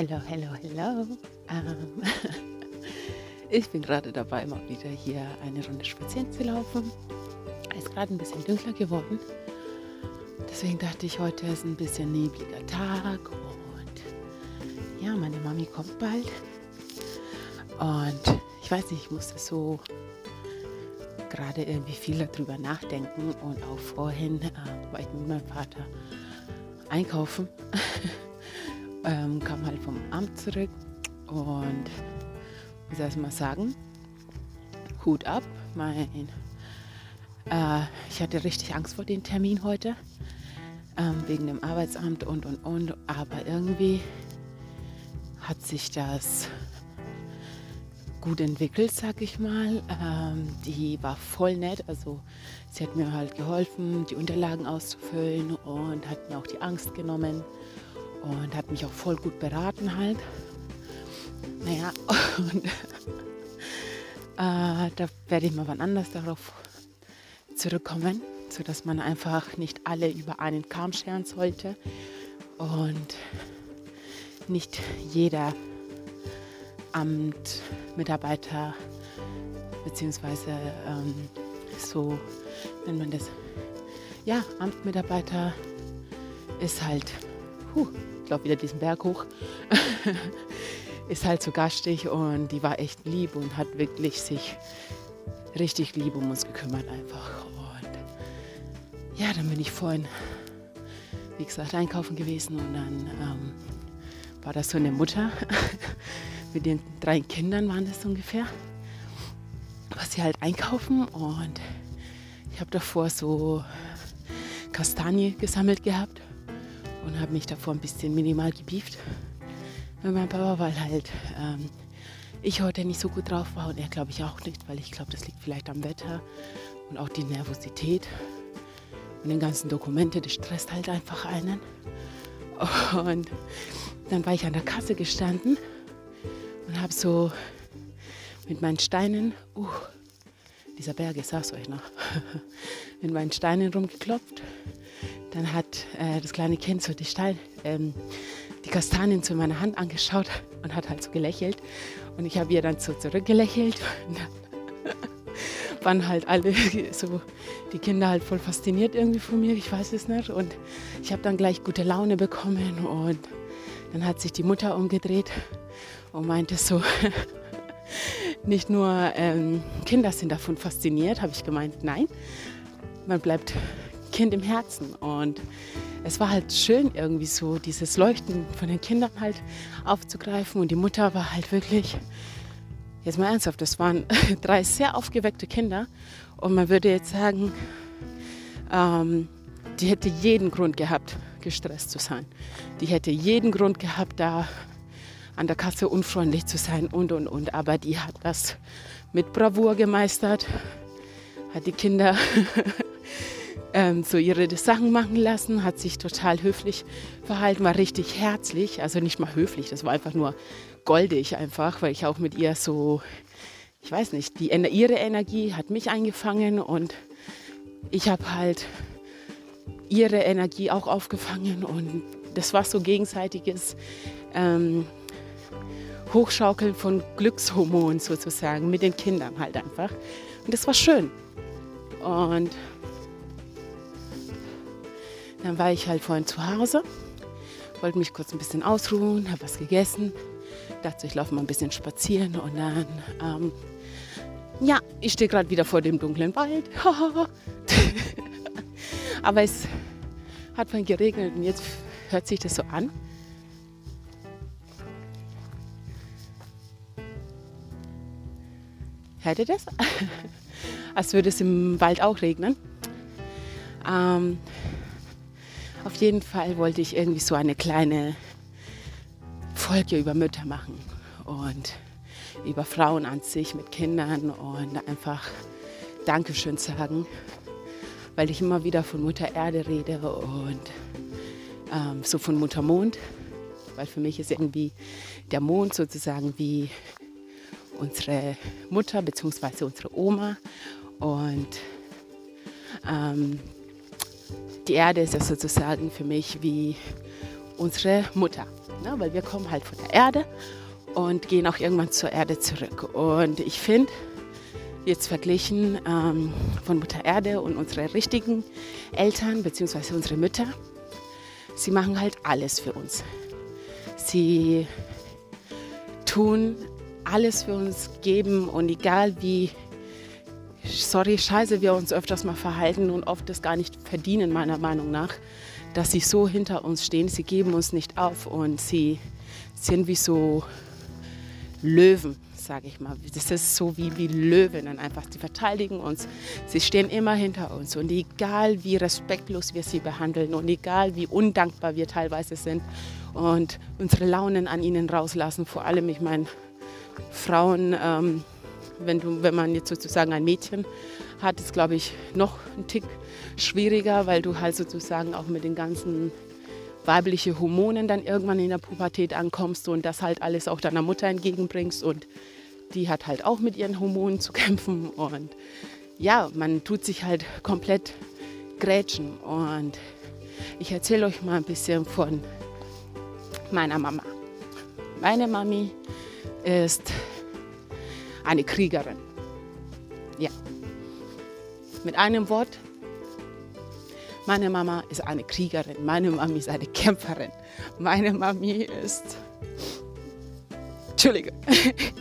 Hello, hello, hello. Ähm, ich bin gerade dabei, mal wieder hier eine Runde spazieren zu laufen. Es ist gerade ein bisschen dunkler geworden. Deswegen dachte ich, heute ist ein bisschen nebliger Tag und ja, meine Mami kommt bald. Und ich weiß nicht, ich musste so gerade irgendwie viel darüber nachdenken und auch vorhin äh, war ich mit meinem Vater einkaufen. Ähm, kam halt vom Amt zurück und muss erst mal sagen, Hut ab. Mein, äh, ich hatte richtig Angst vor dem Termin heute, ähm, wegen dem Arbeitsamt und und und. Aber irgendwie hat sich das gut entwickelt, sag ich mal. Ähm, die war voll nett. Also sie hat mir halt geholfen, die Unterlagen auszufüllen und hat mir auch die Angst genommen und hat mich auch voll gut beraten halt. Naja, und äh, da werde ich mal wann anders darauf zurückkommen, sodass man einfach nicht alle über einen Kamm scheren sollte und nicht jeder Amt, Mitarbeiter beziehungsweise ähm, so nennt man das, ja, Amtsmitarbeiter ist halt, ich glaube wieder diesen Berg hoch, ist halt so gastig und die war echt lieb und hat wirklich sich richtig lieb um uns gekümmert einfach. Und ja, dann bin ich vorhin, wie gesagt, einkaufen gewesen und dann ähm, war das so eine Mutter mit den drei Kindern waren das ungefähr, was sie halt einkaufen und ich habe davor so Kastanie gesammelt gehabt habe mich davor ein bisschen minimal gebieft mit meinem Papa, weil halt ähm, ich heute nicht so gut drauf war und er glaube ich auch nicht, weil ich glaube, das liegt vielleicht am Wetter und auch die Nervosität und den ganzen Dokumente, das stresst halt einfach einen. Und dann war ich an der Kasse gestanden und habe so mit meinen Steinen, uh, dieser Berg, ich sag's euch noch, mit meinen Steinen rumgeklopft. Dann hat äh, das kleine Kind so die Steine, ähm, die Kastanien zu meiner Hand angeschaut und hat halt so gelächelt. Und ich habe ihr dann so zurückgelächelt. Und dann waren halt alle so, die Kinder halt voll fasziniert irgendwie von mir, ich weiß es nicht. Und ich habe dann gleich gute Laune bekommen und dann hat sich die Mutter umgedreht und meinte so, nicht nur ähm, Kinder sind davon fasziniert, habe ich gemeint, nein, man bleibt Kind im Herzen. Und es war halt schön, irgendwie so dieses Leuchten von den Kindern halt aufzugreifen. Und die Mutter war halt wirklich, jetzt mal ernsthaft, das waren drei sehr aufgeweckte Kinder. Und man würde jetzt sagen, ähm, die hätte jeden Grund gehabt, gestresst zu sein. Die hätte jeden Grund gehabt, da an der Kasse unfreundlich zu sein und und und. Aber die hat das mit Bravour gemeistert, hat die Kinder ähm, so ihre Sachen machen lassen, hat sich total höflich verhalten, war richtig herzlich. Also nicht mal höflich, das war einfach nur goldig einfach, weil ich auch mit ihr so, ich weiß nicht, die, ihre Energie hat mich eingefangen und ich habe halt ihre Energie auch aufgefangen und das war so gegenseitiges ähm, Hochschaukeln von Glückshormonen sozusagen mit den Kindern halt einfach. Und das war schön. Und dann war ich halt vorhin zu Hause, wollte mich kurz ein bisschen ausruhen, habe was gegessen, dachte, ich laufe mal ein bisschen spazieren und dann, ähm, ja, ich stehe gerade wieder vor dem dunklen Wald. Aber es hat vorhin geregnet und jetzt hört sich das so an, Hört ihr das? Als würde es im Wald auch regnen. Ähm, auf jeden Fall wollte ich irgendwie so eine kleine Folge über Mütter machen und über Frauen an sich mit Kindern und einfach Dankeschön sagen, weil ich immer wieder von Mutter Erde rede und ähm, so von Mutter Mond, weil für mich ist irgendwie der Mond sozusagen wie unsere Mutter bzw. unsere Oma. Und ähm, die Erde ist ja sozusagen für mich wie unsere Mutter. Ne? Weil wir kommen halt von der Erde und gehen auch irgendwann zur Erde zurück. Und ich finde, jetzt verglichen ähm, von Mutter Erde und unsere richtigen Eltern bzw. unsere Mütter, sie machen halt alles für uns. Sie tun alles für uns geben und egal wie, sorry, scheiße wir uns öfters mal verhalten und oft das gar nicht verdienen, meiner Meinung nach, dass sie so hinter uns stehen, sie geben uns nicht auf und sie sind wie so Löwen, sage ich mal. Das ist so wie, wie Löwinnen einfach. Sie verteidigen uns. Sie stehen immer hinter uns. Und egal wie respektlos wir sie behandeln und egal wie undankbar wir teilweise sind und unsere Launen an ihnen rauslassen, vor allem, ich meine, Frauen, ähm, wenn, du, wenn man jetzt sozusagen ein Mädchen hat, ist, glaube ich, noch ein Tick schwieriger, weil du halt sozusagen auch mit den ganzen weiblichen Hormonen dann irgendwann in der Pubertät ankommst und das halt alles auch deiner Mutter entgegenbringst und die hat halt auch mit ihren Hormonen zu kämpfen und ja, man tut sich halt komplett grätschen und ich erzähle euch mal ein bisschen von meiner Mama. Meine Mami ist eine Kriegerin. Ja. Mit einem Wort, meine Mama ist eine Kriegerin, meine Mami ist eine Kämpferin, meine Mami ist... Entschuldige.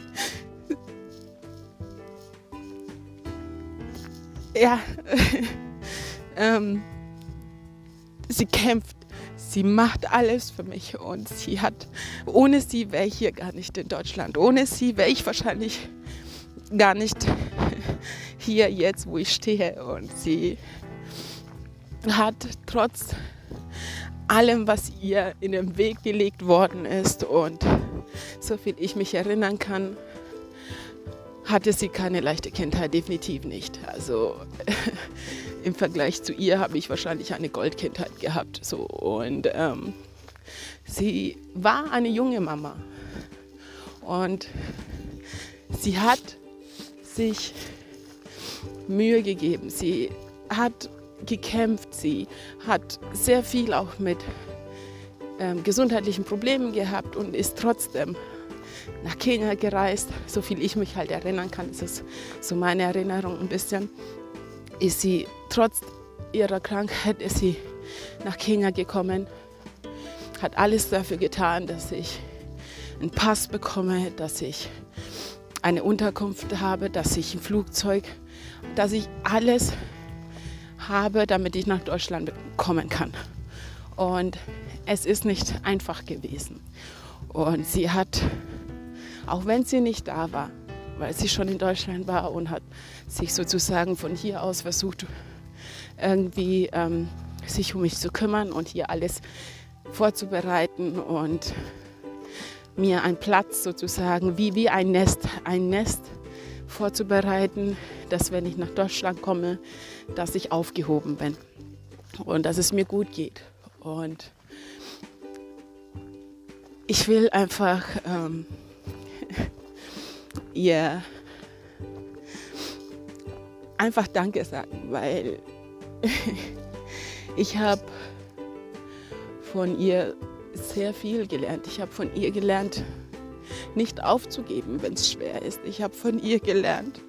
ja, ähm, sie kämpft sie macht alles für mich und sie hat, ohne sie wäre ich hier gar nicht in Deutschland. Ohne sie wäre ich wahrscheinlich gar nicht hier jetzt, wo ich stehe. Und sie hat trotz allem, was ihr in den Weg gelegt worden ist und so viel ich mich erinnern kann, hatte sie keine leichte Kindheit, definitiv nicht. Also im Vergleich zu ihr habe ich wahrscheinlich eine Goldkindheit gehabt. So. Und ähm, sie war eine junge Mama. Und sie hat sich Mühe gegeben. Sie hat gekämpft. Sie hat sehr viel auch mit ähm, gesundheitlichen Problemen gehabt und ist trotzdem nach Kenia gereist. So viel ich mich halt erinnern kann, das ist so meine Erinnerung ein bisschen ist sie trotz ihrer Krankheit ist sie nach Kenia gekommen, hat alles dafür getan, dass ich einen Pass bekomme, dass ich eine Unterkunft habe, dass ich ein Flugzeug, dass ich alles habe, damit ich nach Deutschland kommen kann. Und es ist nicht einfach gewesen. Und sie hat, auch wenn sie nicht da war, weil sie schon in Deutschland war und hat sich sozusagen von hier aus versucht, irgendwie ähm, sich um mich zu kümmern und hier alles vorzubereiten und mir einen Platz sozusagen wie, wie ein Nest, ein Nest vorzubereiten, dass wenn ich nach Deutschland komme, dass ich aufgehoben bin und dass es mir gut geht. Und ich will einfach ähm, ihr einfach Danke sagen, weil ich habe von ihr sehr viel gelernt. Ich habe von ihr gelernt, nicht aufzugeben, wenn es schwer ist. Ich habe von ihr gelernt,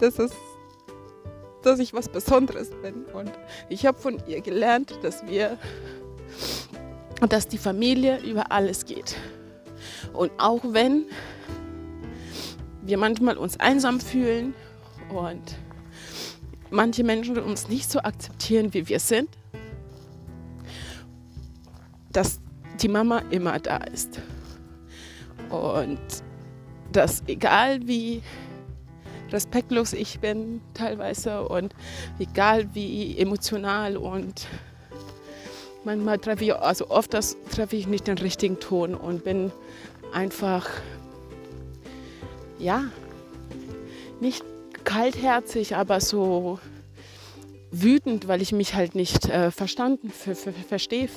dass, es, dass ich was Besonderes bin. Und ich habe von ihr gelernt, dass wir, dass die Familie über alles geht. Und auch wenn wir manchmal uns einsam fühlen und manche Menschen uns nicht so akzeptieren, wie wir sind, dass die Mama immer da ist. Und dass egal wie respektlos ich bin teilweise und egal wie emotional und manchmal treffe ich, also oft das treffe ich nicht den richtigen Ton und bin einfach ja, nicht kaltherzig, aber so wütend, weil ich mich halt nicht äh, verstanden, verstehe,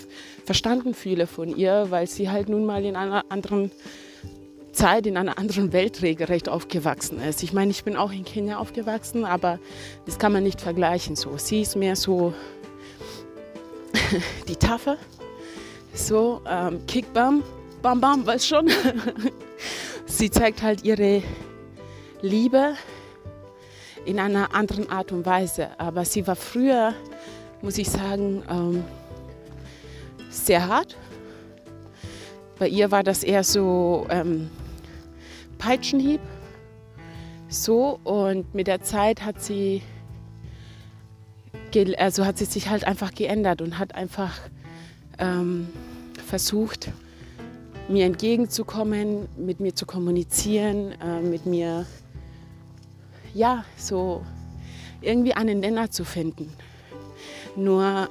verstanden fühle von ihr, weil sie halt nun mal in einer anderen Zeit, in einer anderen Welt regelrecht aufgewachsen ist. Ich meine, ich bin auch in Kenia aufgewachsen, aber das kann man nicht vergleichen so. Sie ist mehr so die Taffe, So, ähm, Kickbam, bam bam, weiß schon. sie zeigt halt ihre Liebe in einer anderen Art und Weise. Aber sie war früher, muss ich sagen, ähm, sehr hart. Bei ihr war das eher so ähm, Peitschenhieb. So und mit der Zeit hat sie, also hat sie sich halt einfach geändert und hat einfach ähm, versucht, mir entgegenzukommen, mit mir zu kommunizieren, äh, mit mir ja so irgendwie einen Nenner zu finden. Nur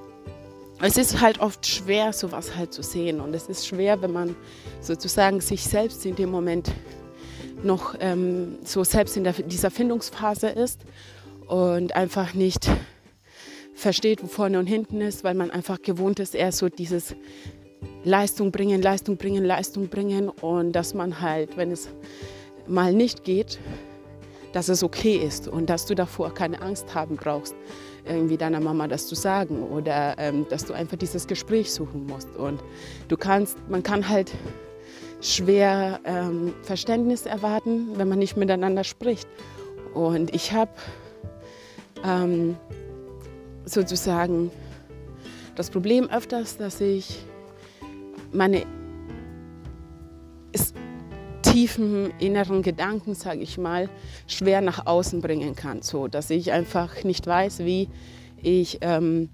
es ist halt oft schwer, sowas halt zu sehen. Und es ist schwer, wenn man sozusagen sich selbst in dem Moment noch ähm, so selbst in der, dieser Findungsphase ist und einfach nicht versteht, wo vorne und hinten ist, weil man einfach gewohnt ist, eher so dieses Leistung bringen, Leistung bringen, Leistung bringen und dass man halt, wenn es mal nicht geht, dass es okay ist und dass du davor keine Angst haben brauchst, irgendwie deiner Mama das zu sagen oder ähm, dass du einfach dieses Gespräch suchen musst. Und du kannst, man kann halt schwer ähm, Verständnis erwarten, wenn man nicht miteinander spricht. Und ich habe ähm, sozusagen das Problem öfters, dass ich meine tiefen inneren Gedanken, sage ich mal, schwer nach außen bringen kann, so dass ich einfach nicht weiß, wie ich ähm,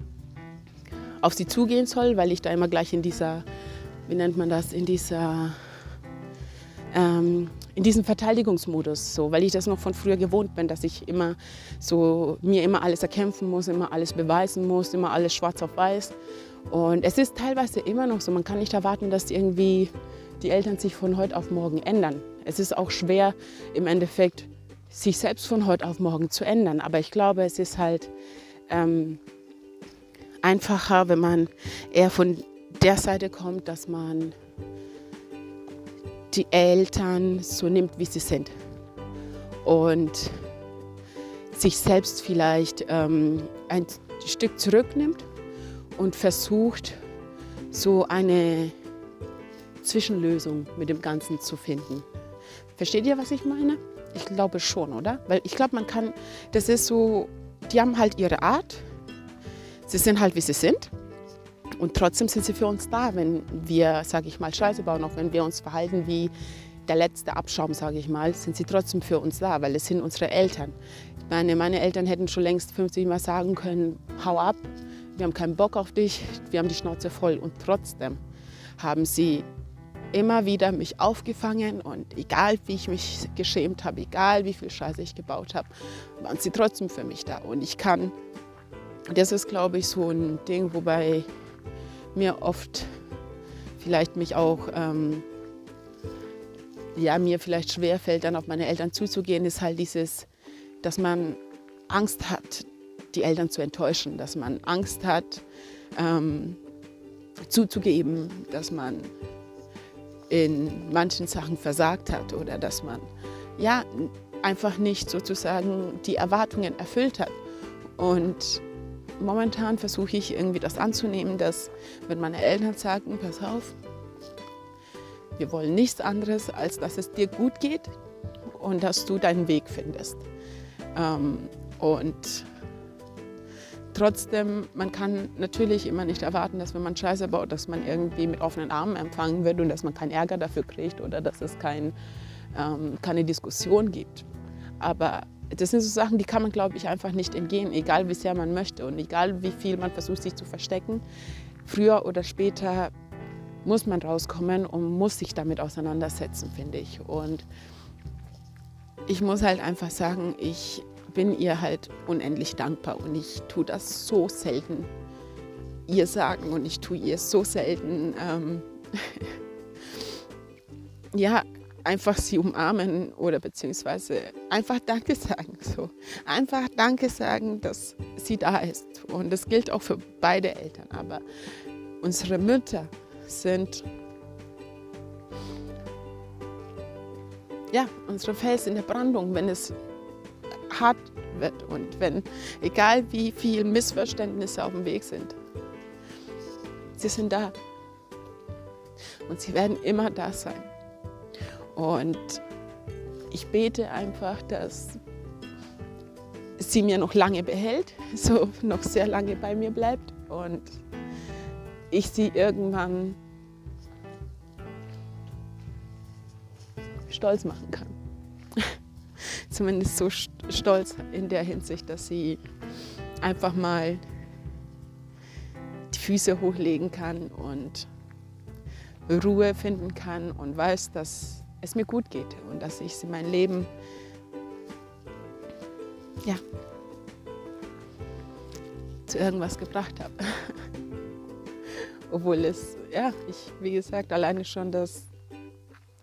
auf sie zugehen soll, weil ich da immer gleich in dieser, wie nennt man das, in dieser ähm, in diesem Verteidigungsmodus, so, weil ich das noch von früher gewohnt bin, dass ich immer so mir immer alles erkämpfen muss, immer alles beweisen muss, immer alles schwarz auf weiß. Und es ist teilweise immer noch so, man kann nicht erwarten, dass irgendwie die Eltern sich von heute auf morgen ändern. Es ist auch schwer im Endeffekt, sich selbst von heute auf morgen zu ändern. Aber ich glaube, es ist halt ähm, einfacher, wenn man eher von der Seite kommt, dass man die Eltern so nimmt, wie sie sind. Und sich selbst vielleicht ähm, ein Stück zurücknimmt und versucht, so eine Zwischenlösung mit dem Ganzen zu finden. Versteht ihr, was ich meine? Ich glaube schon, oder? Weil ich glaube, man kann, das ist so, die haben halt ihre Art. Sie sind halt, wie sie sind. Und trotzdem sind sie für uns da, wenn wir, sage ich mal, Scheiße bauen, auch wenn wir uns verhalten wie der letzte Abschaum, sage ich mal, sind sie trotzdem für uns da, weil es sind unsere Eltern. Ich meine, meine Eltern hätten schon längst 50 Mal sagen können, hau ab, wir haben keinen Bock auf dich, wir haben die Schnauze voll. Und trotzdem haben sie immer wieder mich aufgefangen und egal wie ich mich geschämt habe, egal wie viel Scheiße ich gebaut habe, waren sie trotzdem für mich da. Und ich kann, das ist glaube ich so ein Ding, wobei mir oft vielleicht mich auch, ähm, ja, mir vielleicht schwerfällt, dann auf meine Eltern zuzugehen, ist halt dieses, dass man Angst hat, die Eltern zu enttäuschen, dass man Angst hat, ähm, zuzugeben, dass man in manchen Sachen versagt hat oder dass man ja einfach nicht sozusagen die Erwartungen erfüllt hat. Und momentan versuche ich irgendwie das anzunehmen, dass wenn meine Eltern sagen, pass auf, wir wollen nichts anderes, als dass es dir gut geht und dass du deinen Weg findest. Ähm, und Trotzdem, man kann natürlich immer nicht erwarten, dass wenn man Scheiße baut, dass man irgendwie mit offenen Armen empfangen wird und dass man keinen Ärger dafür kriegt oder dass es kein, ähm, keine Diskussion gibt. Aber das sind so Sachen, die kann man, glaube ich, einfach nicht entgehen, egal wie sehr man möchte und egal wie viel man versucht, sich zu verstecken. Früher oder später muss man rauskommen und muss sich damit auseinandersetzen, finde ich. Und ich muss halt einfach sagen, ich bin ihr halt unendlich dankbar und ich tue das so selten ihr sagen und ich tue ihr so selten, ähm, ja, einfach sie umarmen oder beziehungsweise einfach Danke sagen. So. Einfach Danke sagen, dass sie da ist. Und das gilt auch für beide Eltern. Aber unsere Mütter sind ja, unsere Fels in der Brandung, wenn es hart wird und wenn, egal wie viele Missverständnisse auf dem Weg sind, sie sind da. Und sie werden immer da sein. Und ich bete einfach, dass sie mir noch lange behält, so noch sehr lange bei mir bleibt und ich sie irgendwann stolz machen kann. Zumindest so stolz in der Hinsicht, dass sie einfach mal die Füße hochlegen kann und Ruhe finden kann und weiß, dass es mir gut geht und dass ich sie mein Leben ja, zu irgendwas gebracht habe. Obwohl es, ja, ich, wie gesagt, alleine schon, dass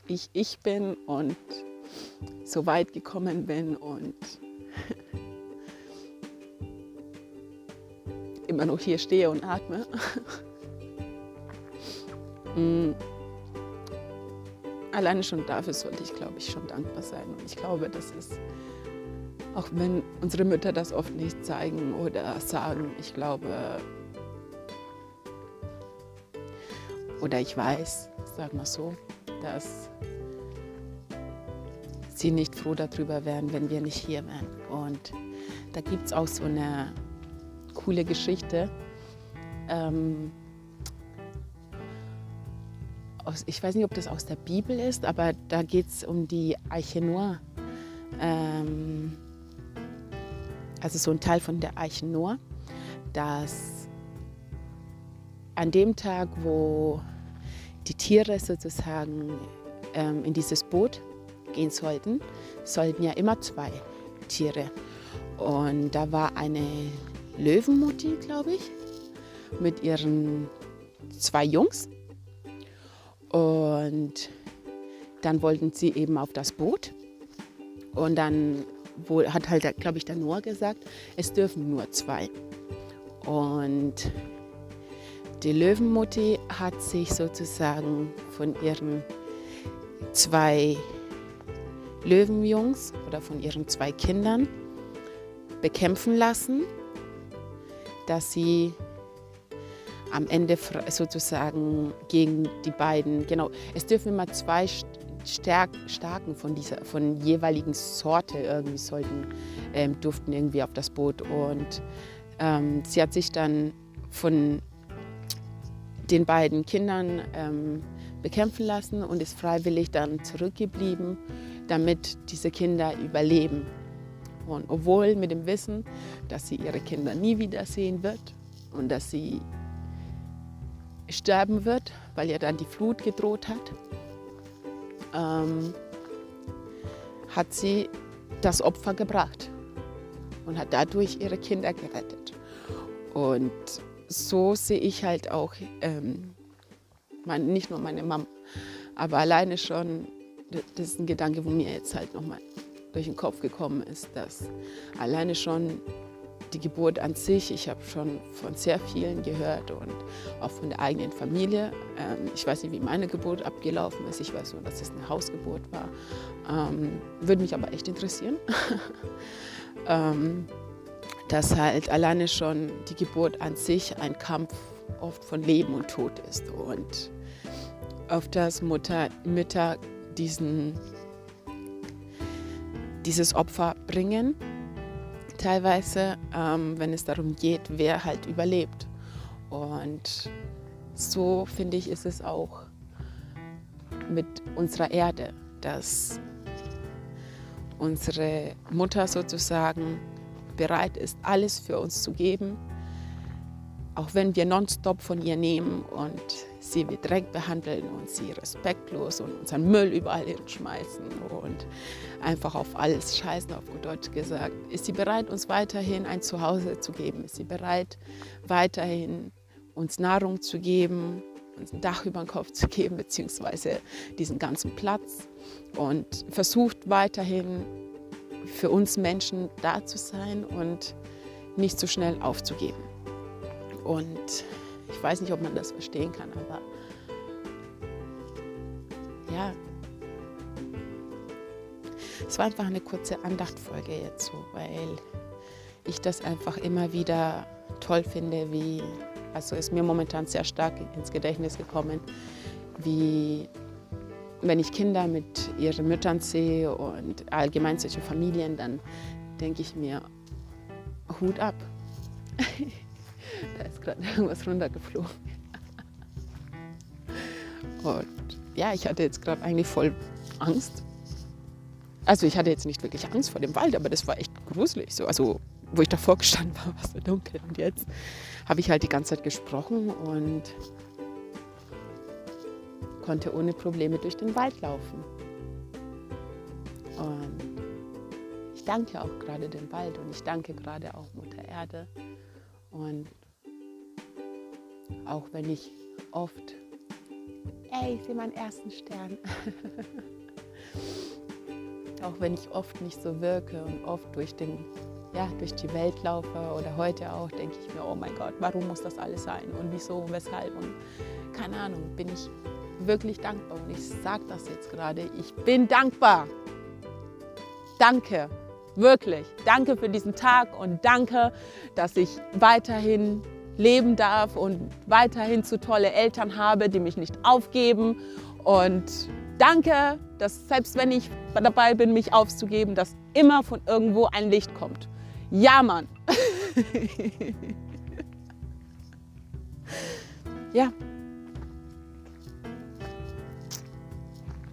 ich ich bin und so weit gekommen bin und immer noch hier stehe und atme. Alleine schon dafür sollte ich, glaube ich, schon dankbar sein. Und ich glaube, das ist auch wenn unsere Mütter das oft nicht zeigen oder sagen, ich glaube, oder ich weiß, sag mal so, dass sie nicht froh darüber wären, wenn wir nicht hier wären. Und da gibt es auch so eine coole Geschichte. Ähm, aus, ich weiß nicht, ob das aus der Bibel ist, aber da geht es um die Eiche Noir. Ähm, also so ein Teil von der Eichen Noah, dass an dem Tag, wo die Tiere sozusagen ähm, in dieses Boot gehen sollten, sollten ja immer zwei Tiere. Und da war eine Löwenmutti, glaube ich, mit ihren zwei Jungs. Und dann wollten sie eben auf das Boot. Und dann hat halt, glaube ich, der Noah gesagt, es dürfen nur zwei. Und die Löwenmutti hat sich sozusagen von ihren zwei Löwenjungs oder von ihren zwei Kindern bekämpfen lassen, dass sie am Ende sozusagen gegen die beiden, genau, es dürfen immer zwei Stärk, Starken von dieser von jeweiligen Sorte irgendwie sollten, ähm, durften irgendwie auf das Boot. Und ähm, sie hat sich dann von den beiden Kindern ähm, bekämpfen lassen und ist freiwillig dann zurückgeblieben, damit diese Kinder überleben. Und obwohl mit dem Wissen, dass sie ihre Kinder nie wiedersehen wird und dass sie sterben wird, weil ihr dann die Flut gedroht hat, ähm, hat sie das Opfer gebracht und hat dadurch ihre Kinder gerettet. Und so sehe ich halt auch, ähm, mein, nicht nur meine Mama, aber alleine schon, das ist ein Gedanke, wo mir jetzt halt nochmal durch den Kopf gekommen ist, dass alleine schon die Geburt an sich, ich habe schon von sehr vielen gehört und auch von der eigenen Familie. Ähm, ich weiß nicht, wie meine Geburt abgelaufen ist. Ich weiß nur, dass es eine Hausgeburt war. Ähm, würde mich aber echt interessieren. ähm, dass halt alleine schon die Geburt an sich ein Kampf oft von Leben und Tod ist und auf das Mutter, Mütter diesen, dieses Opfer bringen teilweise, ähm, wenn es darum geht, wer halt überlebt. Und so finde ich, ist es auch mit unserer Erde, dass unsere Mutter sozusagen bereit ist, alles für uns zu geben, auch wenn wir nonstop von ihr nehmen und sie wie Dreck behandeln und sie respektlos und unseren Müll überall hinschmeißen und einfach auf alles scheißen, auf gut Deutsch gesagt, ist sie bereit, uns weiterhin ein Zuhause zu geben? Ist sie bereit, weiterhin uns Nahrung zu geben, uns ein Dach über den Kopf zu geben, beziehungsweise diesen ganzen Platz und versucht weiterhin für uns Menschen da zu sein und nicht so schnell aufzugeben. Und ich weiß nicht, ob man das verstehen kann, aber ja, es war einfach eine kurze Andachtfolge jetzt so, weil ich das einfach immer wieder toll finde, wie, also ist mir momentan sehr stark ins Gedächtnis gekommen, wie wenn ich Kinder mit ihren Müttern sehe und allgemein solche Familien, dann denke ich mir, Hut ab. da ist gerade irgendwas runtergeflogen. Und ja, ich hatte jetzt gerade eigentlich voll Angst. Also ich hatte jetzt nicht wirklich Angst vor dem Wald, aber das war echt gruselig. So. Also wo ich davor gestanden war, war es so dunkel. Und jetzt habe ich halt die ganze Zeit gesprochen und konnte ohne Probleme durch den Wald laufen. Und ich danke auch gerade dem Wald und ich danke gerade auch Mutter Erde. Und auch wenn ich oft, ey, ich sehe meinen ersten Stern. auch wenn ich oft nicht so wirke und oft durch, den, ja, durch die Welt laufe oder heute auch, denke ich mir, oh mein Gott, warum muss das alles sein und wieso und weshalb und keine Ahnung, bin ich wirklich dankbar und ich sage das jetzt gerade, ich bin dankbar. Danke, wirklich. Danke für diesen Tag und danke, dass ich weiterhin leben darf und weiterhin zu tolle Eltern habe, die mich nicht aufgeben. Und danke, dass selbst wenn ich dabei bin, mich aufzugeben, dass immer von irgendwo ein Licht kommt. Ja, Mann. ja.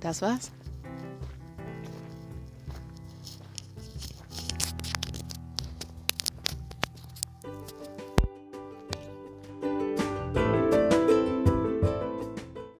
Das war's.